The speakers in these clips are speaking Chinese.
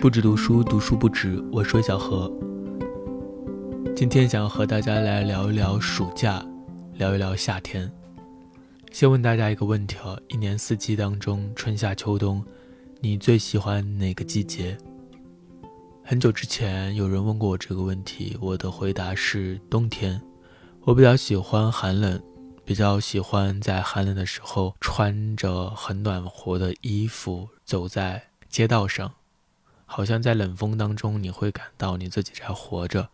不止读书，读书不止。我是小何，今天想要和大家来聊一聊暑假，聊一聊夏天。先问大家一个问题啊：一年四季当中，春夏秋冬，你最喜欢哪个季节？很久之前有人问过我这个问题，我的回答是冬天。我比较喜欢寒冷，比较喜欢在寒冷的时候穿着很暖和的衣服走在街道上，好像在冷风当中你会感到你自己在活着。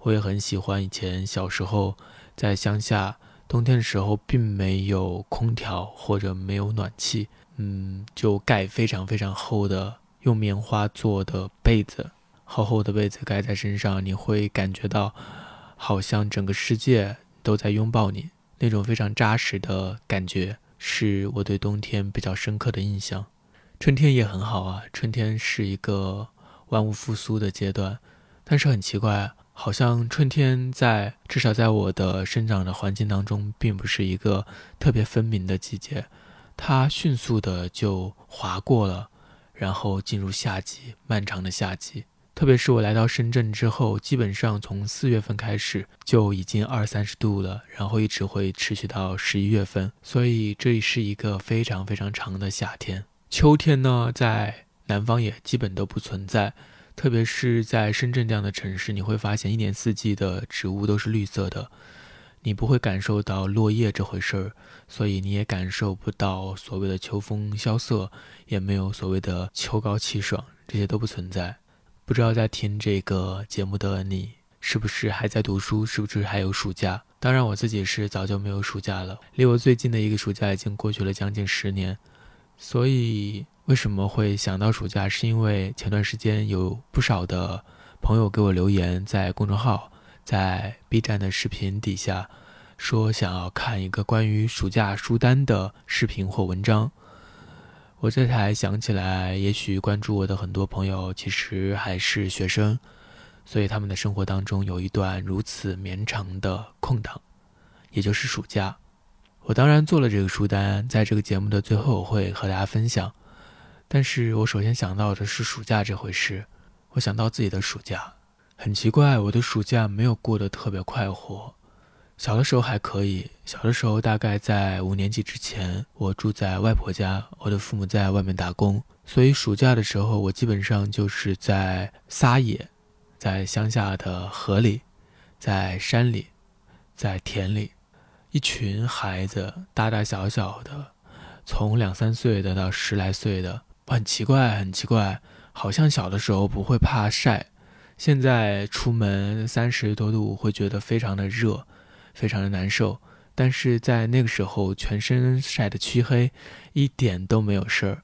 我也很喜欢以前小时候在乡下，冬天的时候并没有空调或者没有暖气，嗯，就盖非常非常厚的用棉花做的被子。厚厚的被子盖在身上，你会感觉到好像整个世界都在拥抱你，那种非常扎实的感觉，是我对冬天比较深刻的印象。春天也很好啊，春天是一个万物复苏的阶段，但是很奇怪，好像春天在至少在我的生长的环境当中，并不是一个特别分明的季节，它迅速的就划过了，然后进入夏季，漫长的夏季。特别是我来到深圳之后，基本上从四月份开始就已经二三十度了，然后一直会持续到十一月份，所以这里是一个非常非常长的夏天。秋天呢，在南方也基本都不存在，特别是在深圳这样的城市，你会发现一年四季的植物都是绿色的，你不会感受到落叶这回事儿，所以你也感受不到所谓的秋风萧瑟，也没有所谓的秋高气爽，这些都不存在。不知道在听这个节目的你，是不是还在读书？是不是还有暑假？当然，我自己是早就没有暑假了。离我最近的一个暑假已经过去了将近十年。所以，为什么会想到暑假？是因为前段时间有不少的朋友给我留言，在公众号、在 B 站的视频底下，说想要看一个关于暑假书单的视频或文章。我这才想起来，也许关注我的很多朋友其实还是学生，所以他们的生活当中有一段如此绵长的空档，也就是暑假。我当然做了这个书单，在这个节目的最后我会和大家分享。但是我首先想到的是暑假这回事，我想到自己的暑假，很奇怪，我的暑假没有过得特别快活。小的时候还可以，小的时候大概在五年级之前，我住在外婆家，我的父母在外面打工，所以暑假的时候我基本上就是在撒野，在乡下的河里，在山里，在田里，一群孩子大大小小的，从两三岁的到十来岁的，很奇怪，很奇怪，好像小的时候不会怕晒，现在出门三十多度会觉得非常的热。非常的难受，但是在那个时候，全身晒得黢黑，一点都没有事儿，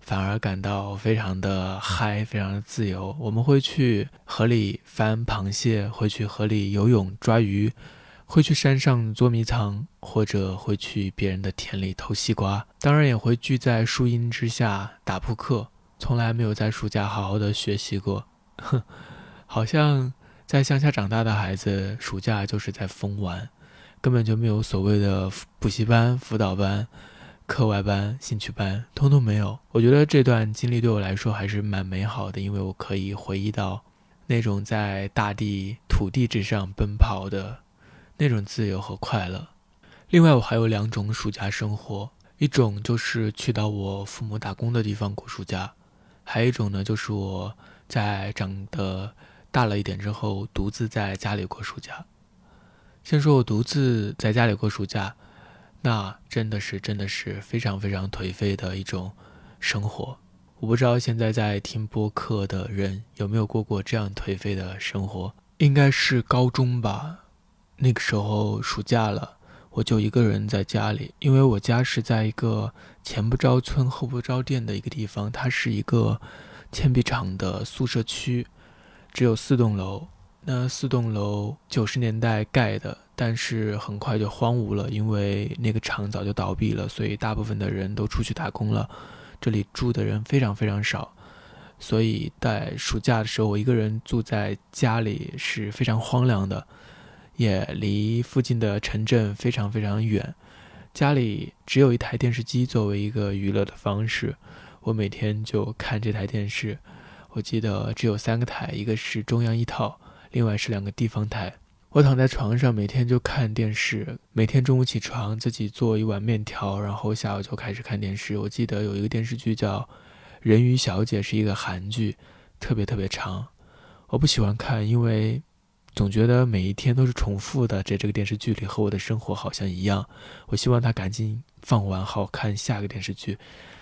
反而感到非常的嗨，非常的自由。我们会去河里翻螃蟹，会去河里游泳抓鱼，会去山上捉迷藏，或者会去别人的田里偷西瓜。当然也会聚在树荫之下打扑克。从来没有在暑假好好的学习过，哼，好像。在乡下长大的孩子，暑假就是在疯玩，根本就没有所谓的补习班、辅导班、课外班、兴趣班，通通没有。我觉得这段经历对我来说还是蛮美好的，因为我可以回忆到那种在大地、土地之上奔跑的那种自由和快乐。另外，我还有两种暑假生活，一种就是去到我父母打工的地方过暑假，还有一种呢，就是我在长得。大了一点之后，独自在家里过暑假。先说我独自在家里过暑假，那真的是真的是非常非常颓废的一种生活。我不知道现在在听播客的人有没有过过这样颓废的生活？应该是高中吧。那个时候暑假了，我就一个人在家里，因为我家是在一个前不着村后不着店的一个地方，它是一个铅笔厂的宿舍区。只有四栋楼，那四栋楼九十年代盖的，但是很快就荒芜了，因为那个厂早就倒闭了，所以大部分的人都出去打工了，这里住的人非常非常少，所以在暑假的时候，我一个人住在家里是非常荒凉的，也离附近的城镇非常非常远，家里只有一台电视机作为一个娱乐的方式，我每天就看这台电视。我记得只有三个台，一个是中央一套，另外是两个地方台。我躺在床上，每天就看电视。每天中午起床，自己做一碗面条，然后下午就开始看电视。我记得有一个电视剧叫《人鱼小姐》，是一个韩剧，特别特别长。我不喜欢看，因为总觉得每一天都是重复的，在这个电视剧里和我的生活好像一样。我希望它赶紧放完，好看下个电视剧。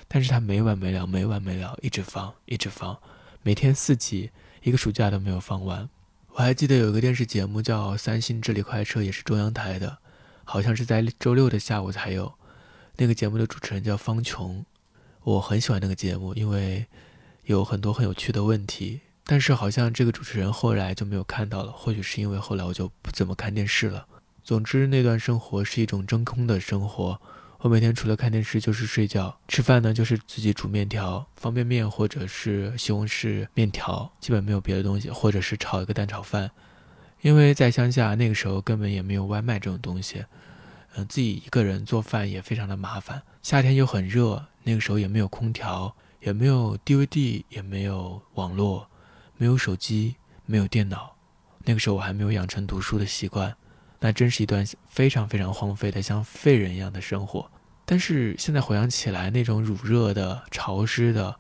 但是它没完没了，没完没了，一直放，一直放，每天四集，一个暑假都没有放完。我还记得有一个电视节目叫《三星智力快车》，也是中央台的，好像是在周六的下午才有。那个节目的主持人叫方琼，我很喜欢那个节目，因为有很多很有趣的问题。但是好像这个主持人后来就没有看到了，或许是因为后来我就不怎么看电视了。总之，那段生活是一种真空的生活。我每天除了看电视就是睡觉，吃饭呢就是自己煮面条、方便面或者是西红柿面条，基本没有别的东西，或者是炒一个蛋炒饭。因为在乡下那个时候根本也没有外卖这种东西，嗯，自己一个人做饭也非常的麻烦。夏天又很热，那个时候也没有空调，也没有 DVD，也没有网络，没有手机，没有电脑。那个时候我还没有养成读书的习惯。那真是一段非常非常荒废的像废人一样的生活，但是现在回想起来，那种乳热的、潮湿的，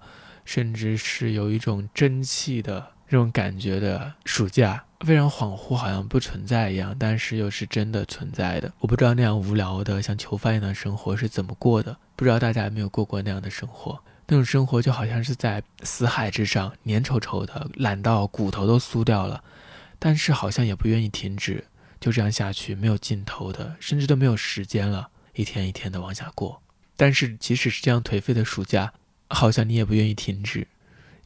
甚至是有一种蒸汽的这种感觉的暑假，非常恍惚，好像不存在一样，但是又是真的存在的。我不知道那样无聊的像囚犯一样的生活是怎么过的，不知道大家有没有过过那样的生活？那种生活就好像是在死海之上，粘稠稠的，懒到骨头都酥掉了，但是好像也不愿意停止。就这样下去，没有尽头的，甚至都没有时间了，一天一天的往下过。但是，即使是这样颓废的暑假，好像你也不愿意停止，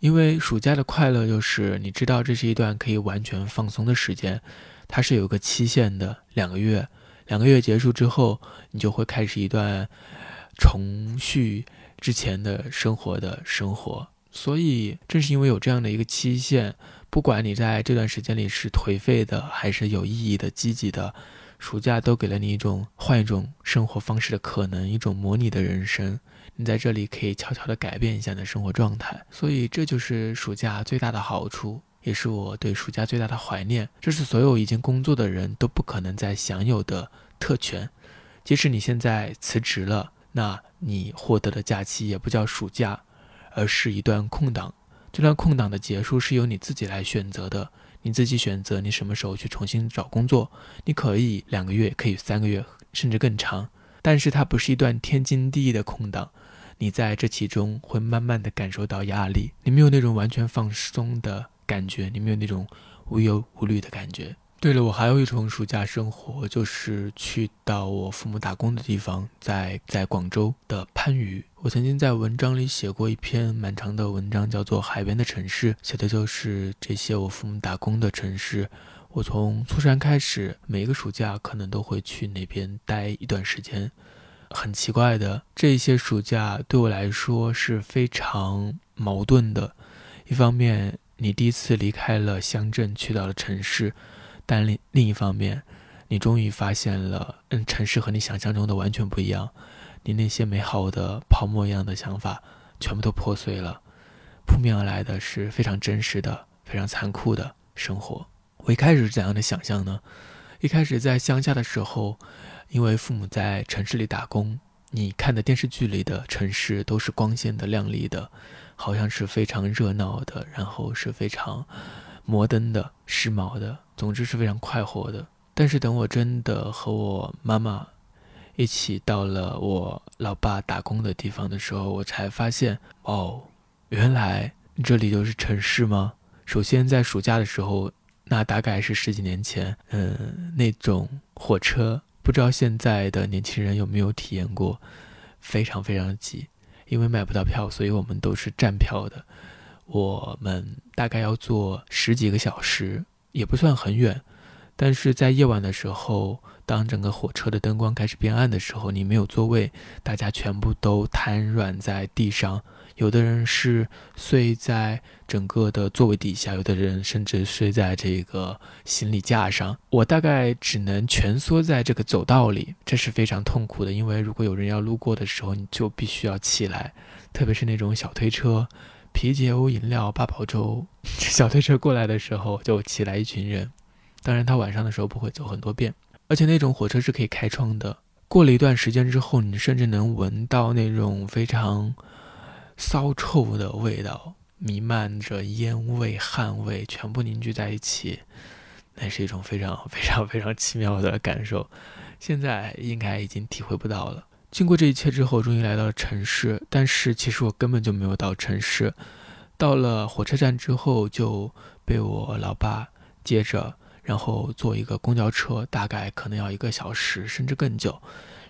因为暑假的快乐就是你知道这是一段可以完全放松的时间，它是有个期限的，两个月。两个月结束之后，你就会开始一段重续之前的生活的生活。所以，正是因为有这样的一个期限。不管你在这段时间里是颓废的，还是有意义的、积极的，暑假都给了你一种换一种生活方式的可能，一种模拟的人生。你在这里可以悄悄地改变一下你的生活状态，所以这就是暑假最大的好处，也是我对暑假最大的怀念。这是所有已经工作的人都不可能再享有的特权。即使你现在辞职了，那你获得的假期也不叫暑假，而是一段空档。这段空档的结束是由你自己来选择的，你自己选择你什么时候去重新找工作。你可以两个月，可以三个月，甚至更长。但是它不是一段天经地义的空档，你在这其中会慢慢的感受到压力，你没有那种完全放松的感觉，你没有那种无忧无虑的感觉。对了，我还有一种暑假生活，就是去到我父母打工的地方，在在广州的番禺。我曾经在文章里写过一篇蛮长的文章，叫做《海边的城市》，写的就是这些我父母打工的城市。我从初三开始，每一个暑假可能都会去那边待一段时间。很奇怪的，这些暑假对我来说是非常矛盾的。一方面，你第一次离开了乡镇，去到了城市。但另另一方面，你终于发现了，嗯，城市和你想象中的完全不一样。你那些美好的泡沫一样的想法，全部都破碎了。扑面而来的是非常真实的、非常残酷的生活。我一开始是怎样的想象呢？一开始在乡下的时候，因为父母在城市里打工，你看的电视剧里的城市都是光鲜的、亮丽的，好像是非常热闹的，然后是非常。摩登的、时髦的，总之是非常快活的。但是等我真的和我妈妈一起到了我老爸打工的地方的时候，我才发现，哦，原来这里就是城市吗？首先在暑假的时候，那大概是十几年前，嗯，那种火车，不知道现在的年轻人有没有体验过，非常非常挤，因为买不到票，所以我们都是站票的。我们大概要坐十几个小时，也不算很远，但是在夜晚的时候，当整个火车的灯光开始变暗的时候，你没有座位，大家全部都瘫软在地上，有的人是睡在整个的座位底下，有的人甚至睡在这个行李架上。我大概只能蜷缩在这个走道里，这是非常痛苦的，因为如果有人要路过的时候，你就必须要起来，特别是那种小推车。啤酒、饮料、八宝粥。小推车过来的时候，就起来一群人。当然，他晚上的时候不会走很多遍，而且那种火车是可以开窗的。过了一段时间之后，你甚至能闻到那种非常骚臭的味道，弥漫着烟味、汗味，全部凝聚在一起，那是一种非常非常非常奇妙的感受。现在应该已经体会不到了。经过这一切之后，终于来到了城市，但是其实我根本就没有到城市。到了火车站之后，就被我老爸接着。然后坐一个公交车，大概可能要一个小时，甚至更久，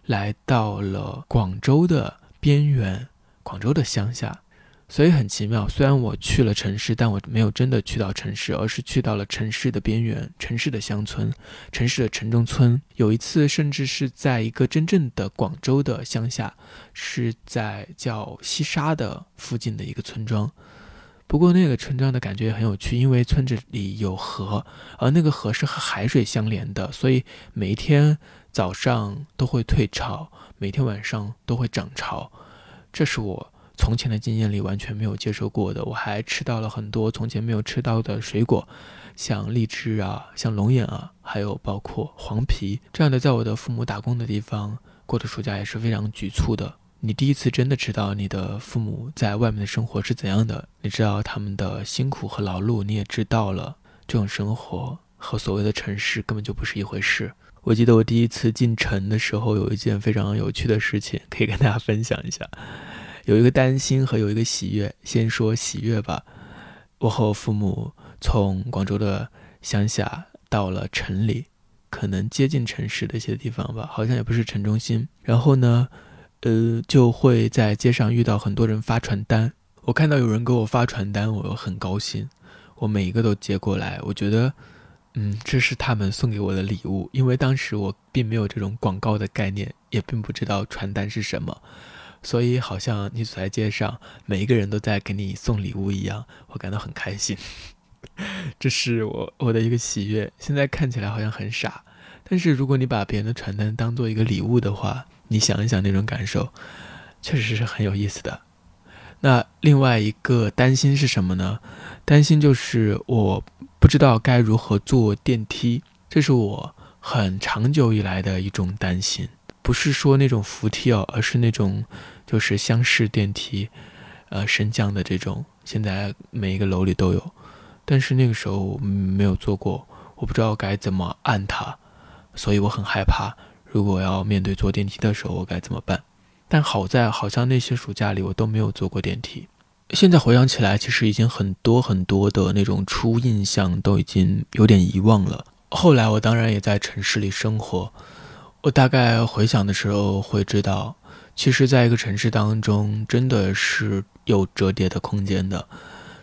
来到了广州的边缘，广州的乡下，所以很奇妙。虽然我去了城市，但我没有真的去到城市，而是去到了城市的边缘，城市的乡村，城市的城中村。有一次，甚至是在一个真正的广州的乡下，是在叫西沙的附近的一个村庄。不过那个村庄的感觉也很有趣，因为村子里有河，而那个河是和海水相连的，所以每一天早上都会退潮，每天晚上都会涨潮。这是我从前的经验里完全没有接受过的。我还吃到了很多从前没有吃到的水果，像荔枝啊，像龙眼啊，还有包括黄皮这样的。在我的父母打工的地方过的暑假也是非常局促的。你第一次真的知道你的父母在外面的生活是怎样的，你知道他们的辛苦和劳碌，你也知道了这种生活和所谓的城市根本就不是一回事。我记得我第一次进城的时候，有一件非常有趣的事情可以跟大家分享一下，有一个担心和有一个喜悦。先说喜悦吧，我和我父母从广州的乡下到了城里，可能接近城市的一些地方吧，好像也不是城中心。然后呢？呃，就会在街上遇到很多人发传单。我看到有人给我发传单，我很高兴，我每一个都接过来。我觉得，嗯，这是他们送给我的礼物，因为当时我并没有这种广告的概念，也并不知道传单是什么，所以好像你走在街上，每一个人都在给你送礼物一样，我感到很开心。这是我我的一个喜悦。现在看起来好像很傻，但是如果你把别人的传单当做一个礼物的话，你想一想那种感受，确实是很有意思的。那另外一个担心是什么呢？担心就是我不知道该如何坐电梯，这是我很长久以来的一种担心。不是说那种扶梯哦，而是那种就是厢式电梯，呃，升降的这种，现在每一个楼里都有。但是那个时候没有坐过，我不知道该怎么按它，所以我很害怕。如果要面对坐电梯的时候，我该怎么办？但好在好像那些暑假里我都没有坐过电梯。现在回想起来，其实已经很多很多的那种初印象都已经有点遗忘了。后来我当然也在城市里生活，我大概回想的时候会知道，其实在一个城市当中真的是有折叠的空间的。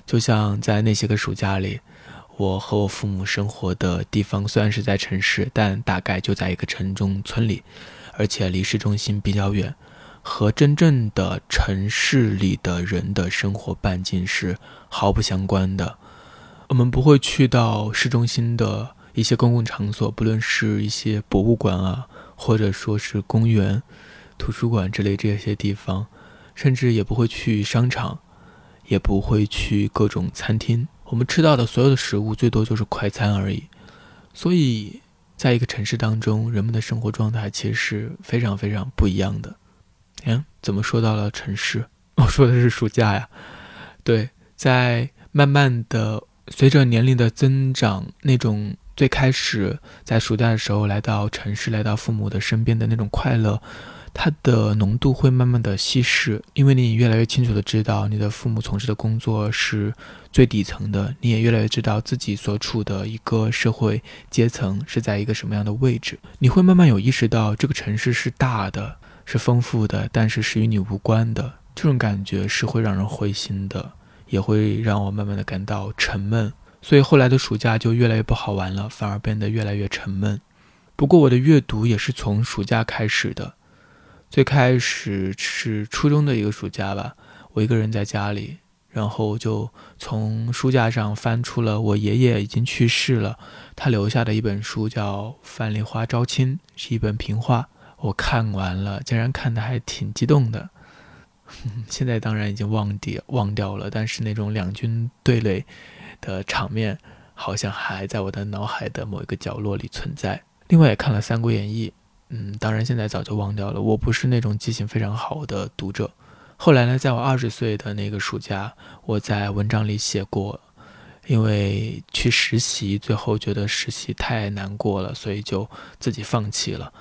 就像在那些个暑假里。我和我父母生活的地方虽然是在城市，但大概就在一个城中村里，而且离市中心比较远，和真正的城市里的人的生活半径是毫不相关的。我们不会去到市中心的一些公共场所，不论是一些博物馆啊，或者说是公园、图书馆之类这些地方，甚至也不会去商场，也不会去各种餐厅。我们吃到的所有的食物，最多就是快餐而已。所以，在一个城市当中，人们的生活状态其实是非常非常不一样的。嗯，怎么说到了城市？我说的是暑假呀。对，在慢慢的随着年龄的增长，那种最开始在暑假的时候来到城市，来到父母的身边的那种快乐。它的浓度会慢慢的稀释，因为你越来越清楚的知道你的父母从事的工作是最底层的，你也越来越知道自己所处的一个社会阶层是在一个什么样的位置。你会慢慢有意识到这个城市是大的，是丰富的，但是是与你无关的。这种感觉是会让人灰心的，也会让我慢慢的感到沉闷。所以后来的暑假就越来越不好玩了，反而变得越来越沉闷。不过我的阅读也是从暑假开始的。最开始是初中的一个暑假吧，我一个人在家里，然后就从书架上翻出了我爷爷已经去世了，他留下的一本书，叫《范梨花招亲》，是一本评话。我看完了，竟然看的还挺激动的。现在当然已经忘掉忘掉了，但是那种两军对垒的场面，好像还在我的脑海的某一个角落里存在。另外也看了《三国演义》，嗯，当然现在早就忘掉了。我不是那种记性非常好的读者。后来呢，在我二十岁的那个暑假，我在文章里写过，因为去实习，最后觉得实习太难过了，所以就自己放弃了。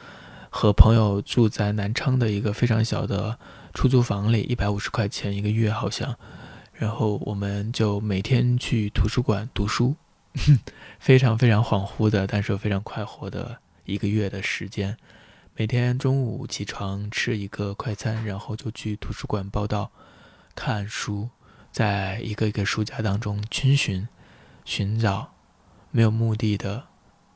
和朋友住在南昌的一个非常小的出租房里，一百五十块钱一个月好像，然后我们就每天去图书馆读书，非常非常恍惚的，但是又非常快活的一个月的时间。每天中午起床吃一个快餐，然后就去图书馆报道、看书，在一个一个书架当中逡巡、寻找，没有目的的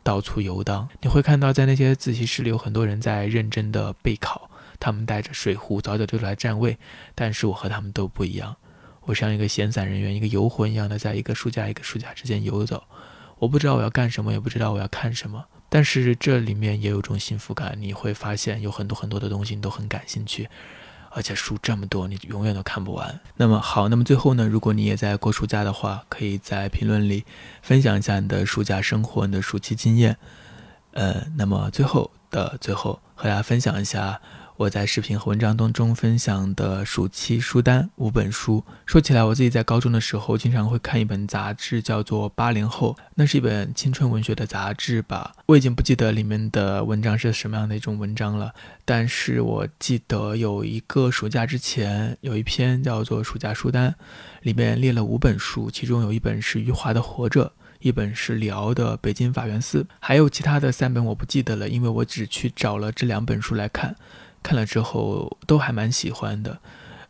到处游荡。你会看到，在那些自习室里有很多人在认真的备考，他们带着水壶早早就来占位，但是我和他们都不一样，我像一个闲散人员、一个游魂一样的，在一个书架一个书架之间游走。我不知道我要干什么，也不知道我要看什么。但是这里面也有种幸福感，你会发现有很多很多的东西你都很感兴趣，而且书这么多，你永远都看不完。那么好，那么最后呢，如果你也在过暑假的话，可以在评论里分享一下你的暑假生活、你的暑期经验。呃，那么最后的最后，和大家分享一下。我在视频和文章当中分享的暑期书单五本书。说起来，我自己在高中的时候经常会看一本杂志，叫做《八零后》，那是一本青春文学的杂志吧。我已经不记得里面的文章是什么样的一种文章了，但是我记得有一个暑假之前有一篇叫做《暑假书单》，里面列了五本书，其中有一本是余华的《活着》，一本是李敖的《北京法源寺》，还有其他的三本我不记得了，因为我只去找了这两本书来看。看了之后都还蛮喜欢的，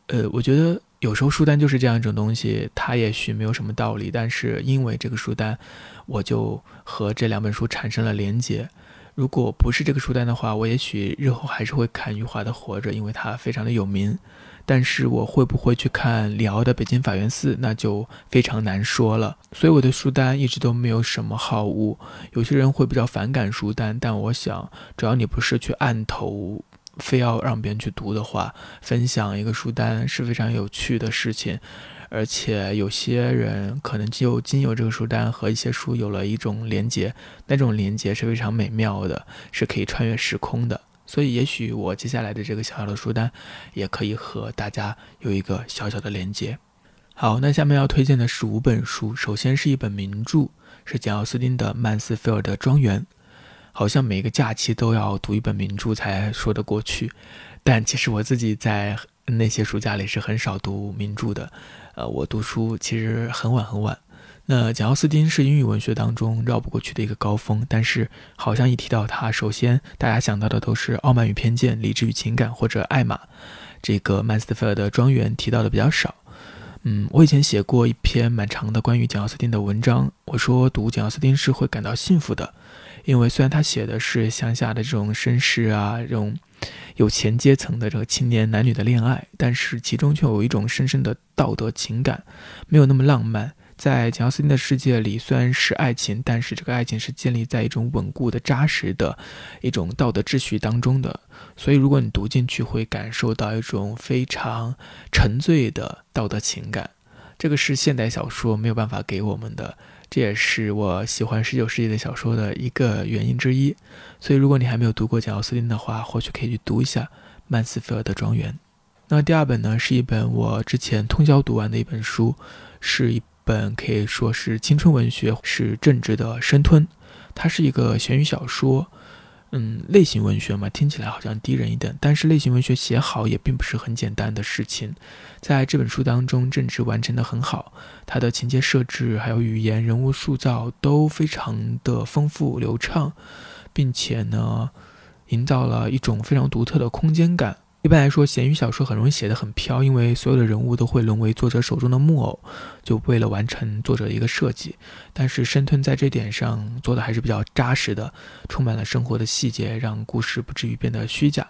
呃，我觉得有时候书单就是这样一种东西，它也许没有什么道理，但是因为这个书单，我就和这两本书产生了连结。如果不是这个书单的话，我也许日后还是会看余华的《活着》，因为它非常的有名。但是我会不会去看李敖的《北京法源寺》，那就非常难说了。所以我的书单一直都没有什么好物。有些人会比较反感书单，但我想，只要你不是去按头。非要让别人去读的话，分享一个书单是非常有趣的事情，而且有些人可能就经由这个书单和一些书有了一种连接，那种连接是非常美妙的，是可以穿越时空的。所以，也许我接下来的这个小小的书单，也可以和大家有一个小小的连接。好，那下面要推荐的是五本书，首先是一本名著，是简奥斯汀的《曼斯菲尔德庄园》。好像每个假期都要读一本名著才说得过去，但其实我自己在那些暑假里是很少读名著的。呃，我读书其实很晚很晚。那简·奥斯汀是英语文学当中绕不过去的一个高峰，但是好像一提到他，首先大家想到的都是《傲慢与偏见》《理智与情感》或者《艾玛》。这个曼斯特菲尔德庄园提到的比较少。嗯，我以前写过一篇蛮长的关于简·奥斯汀的文章，我说读简·奥斯汀是会感到幸福的。因为虽然他写的是乡下的这种绅士啊，这种有钱阶层的这个青年男女的恋爱，但是其中却有一种深深的道德情感，没有那么浪漫。在简奥斯汀的世界里，虽然是爱情，但是这个爱情是建立在一种稳固的、扎实的一种道德秩序当中的。所以，如果你读进去，会感受到一种非常沉醉的道德情感。这个是现代小说没有办法给我们的。这也是我喜欢十九世纪的小说的一个原因之一，所以如果你还没有读过简·奥斯汀的话，或许可以去读一下《曼斯菲尔德庄园》。那第二本呢，是一本我之前通宵读完的一本书，是一本可以说是青春文学，是政治的生吞，它是一个悬疑小说。嗯，类型文学嘛，听起来好像低人一等，但是类型文学写好也并不是很简单的事情。在这本书当中，政治完成的很好，它的情节设置还有语言、人物塑造都非常的丰富流畅，并且呢，营造了一种非常独特的空间感。一般来说，咸鱼小说很容易写得很飘，因为所有的人物都会沦为作者手中的木偶，就为了完成作者的一个设计。但是深吞在这点上做的还是比较扎实的，充满了生活的细节，让故事不至于变得虚假。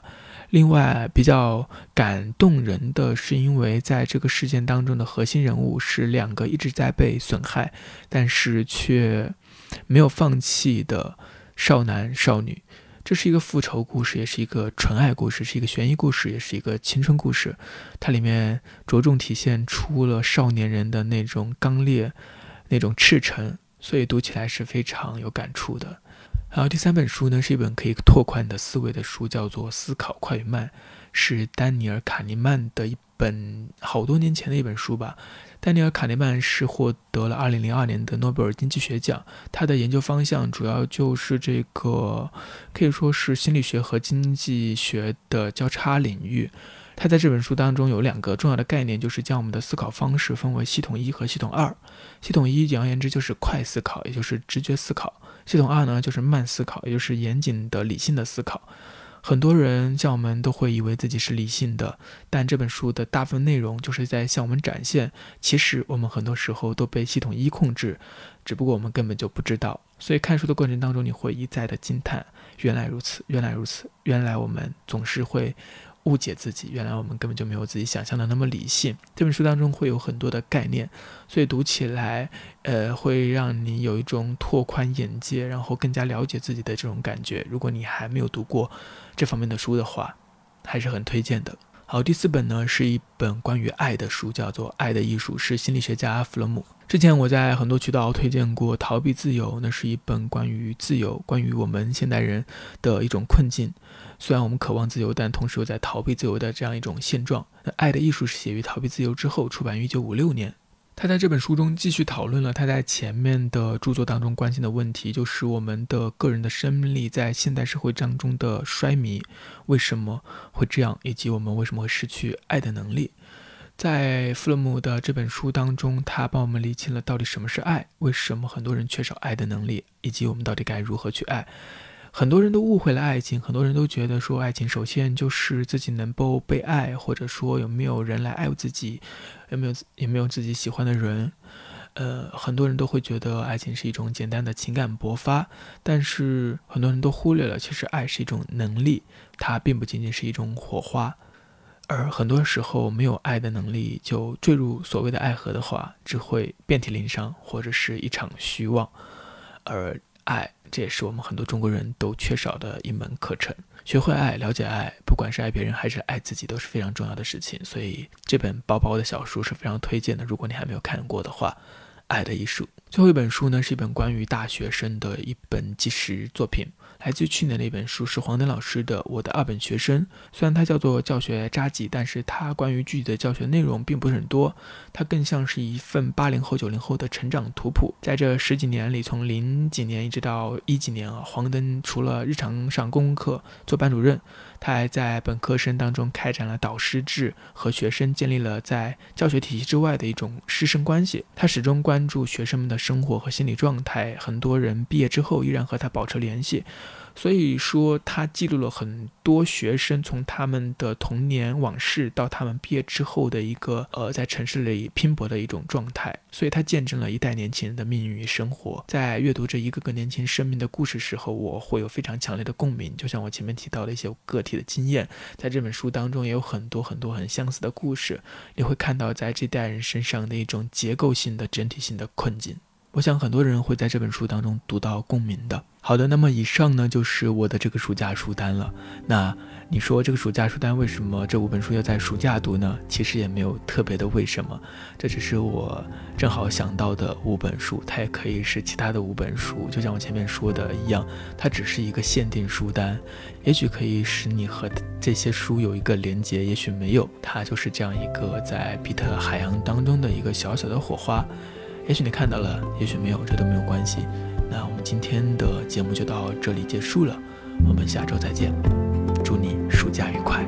另外，比较感动人的是，因为在这个事件当中的核心人物是两个一直在被损害，但是却没有放弃的少男少女。这是一个复仇故事，也是一个纯爱故事，是一个悬疑故事，也是一个青春故事。它里面着重体现出了少年人的那种刚烈、那种赤诚，所以读起来是非常有感触的。还有第三本书呢，是一本可以拓宽你的思维的书，叫做《思考快与慢》，是丹尼尔·卡尼曼的一本好多年前的一本书吧。丹尼尔·卡尼曼是获得了2002年的诺贝尔经济学奖，他的研究方向主要就是这个，可以说是心理学和经济学的交叉领域。他在这本书当中有两个重要的概念，就是将我们的思考方式分为系统一和系统二。系统一简而言之就是快思考，也就是直觉思考；系统二呢就是慢思考，也就是严谨的理性的思考。很多人像我们都会以为自己是理性的，但这本书的大部分内容就是在向我们展现，其实我们很多时候都被系统一控制，只不过我们根本就不知道。所以看书的过程当中，你会一再的惊叹：原来如此，原来如此，原来我们总是会。误解自己，原来我们根本就没有自己想象的那么理性。这本书当中会有很多的概念，所以读起来，呃，会让你有一种拓宽眼界，然后更加了解自己的这种感觉。如果你还没有读过这方面的书的话，还是很推荐的。好，第四本呢是一本关于爱的书，叫做《爱的艺术》，是心理学家弗洛姆。之前我在很多渠道推荐过《逃避自由》，那是一本关于自由，关于我们现代人的一种困境。虽然我们渴望自由，但同时又在逃避自由的这样一种现状。那《爱的艺术》是写于逃避自由之后，出版于1956年。他在这本书中继续讨论了他在前面的著作当中关心的问题，就是我们的个人的生命力在现代社会当中的衰迷，为什么会这样，以及我们为什么会失去爱的能力。在弗洛姆的这本书当中，他帮我们理清了到底什么是爱，为什么很多人缺少爱的能力，以及我们到底该如何去爱。很多人都误会了爱情，很多人都觉得说爱情首先就是自己能够被爱，或者说有没有人来爱自己，有没有有没有自己喜欢的人。呃，很多人都会觉得爱情是一种简单的情感勃发，但是很多人都忽略了，其实爱是一种能力，它并不仅仅是一种火花。而很多时候没有爱的能力就坠入所谓的爱河的话，只会遍体鳞伤，或者是一场虚妄。而爱。这也是我们很多中国人都缺少的一门课程。学会爱，了解爱，不管是爱别人还是爱自己，都是非常重要的事情。所以这本薄薄的小书是非常推荐的。如果你还没有看过的话，《爱的艺术》最后一本书呢，是一本关于大学生的一本纪实作品。来自于去年的一本书是黄登老师的《我的二本学生》，虽然它叫做教学札记，但是它关于具体的教学内容并不是很多，它更像是一份八零后、九零后的成长图谱。在这十几年里，从零几年一直到一几年啊，黄登除了日常上公课做班主任。他还在本科生当中开展了导师制，和学生建立了在教学体系之外的一种师生关系。他始终关注学生们的生活和心理状态，很多人毕业之后依然和他保持联系。所以说，他记录了很多学生从他们的童年往事到他们毕业之后的一个呃，在城市里拼搏的一种状态。所以，他见证了一代年轻人的命运与生活。在阅读这一个个年轻生命的故事时候，我会有非常强烈的共鸣。就像我前面提到的一些个体的经验，在这本书当中也有很多很多很相似的故事。你会看到在这代人身上的一种结构性的整体性的困境。我想很多人会在这本书当中读到共鸣的。好的，那么以上呢就是我的这个暑假书单了。那你说这个暑假书单为什么这五本书要在暑假读呢？其实也没有特别的为什么，这只是我正好想到的五本书，它也可以是其他的五本书。就像我前面说的一样，它只是一个限定书单，也许可以使你和这些书有一个连接，也许没有，它就是这样一个在比特海洋当中的一个小小的火花。也许你看到了，也许没有，这都没有关系。那我们今天的节目就到这里结束了，我们下周再见，祝你暑假愉快。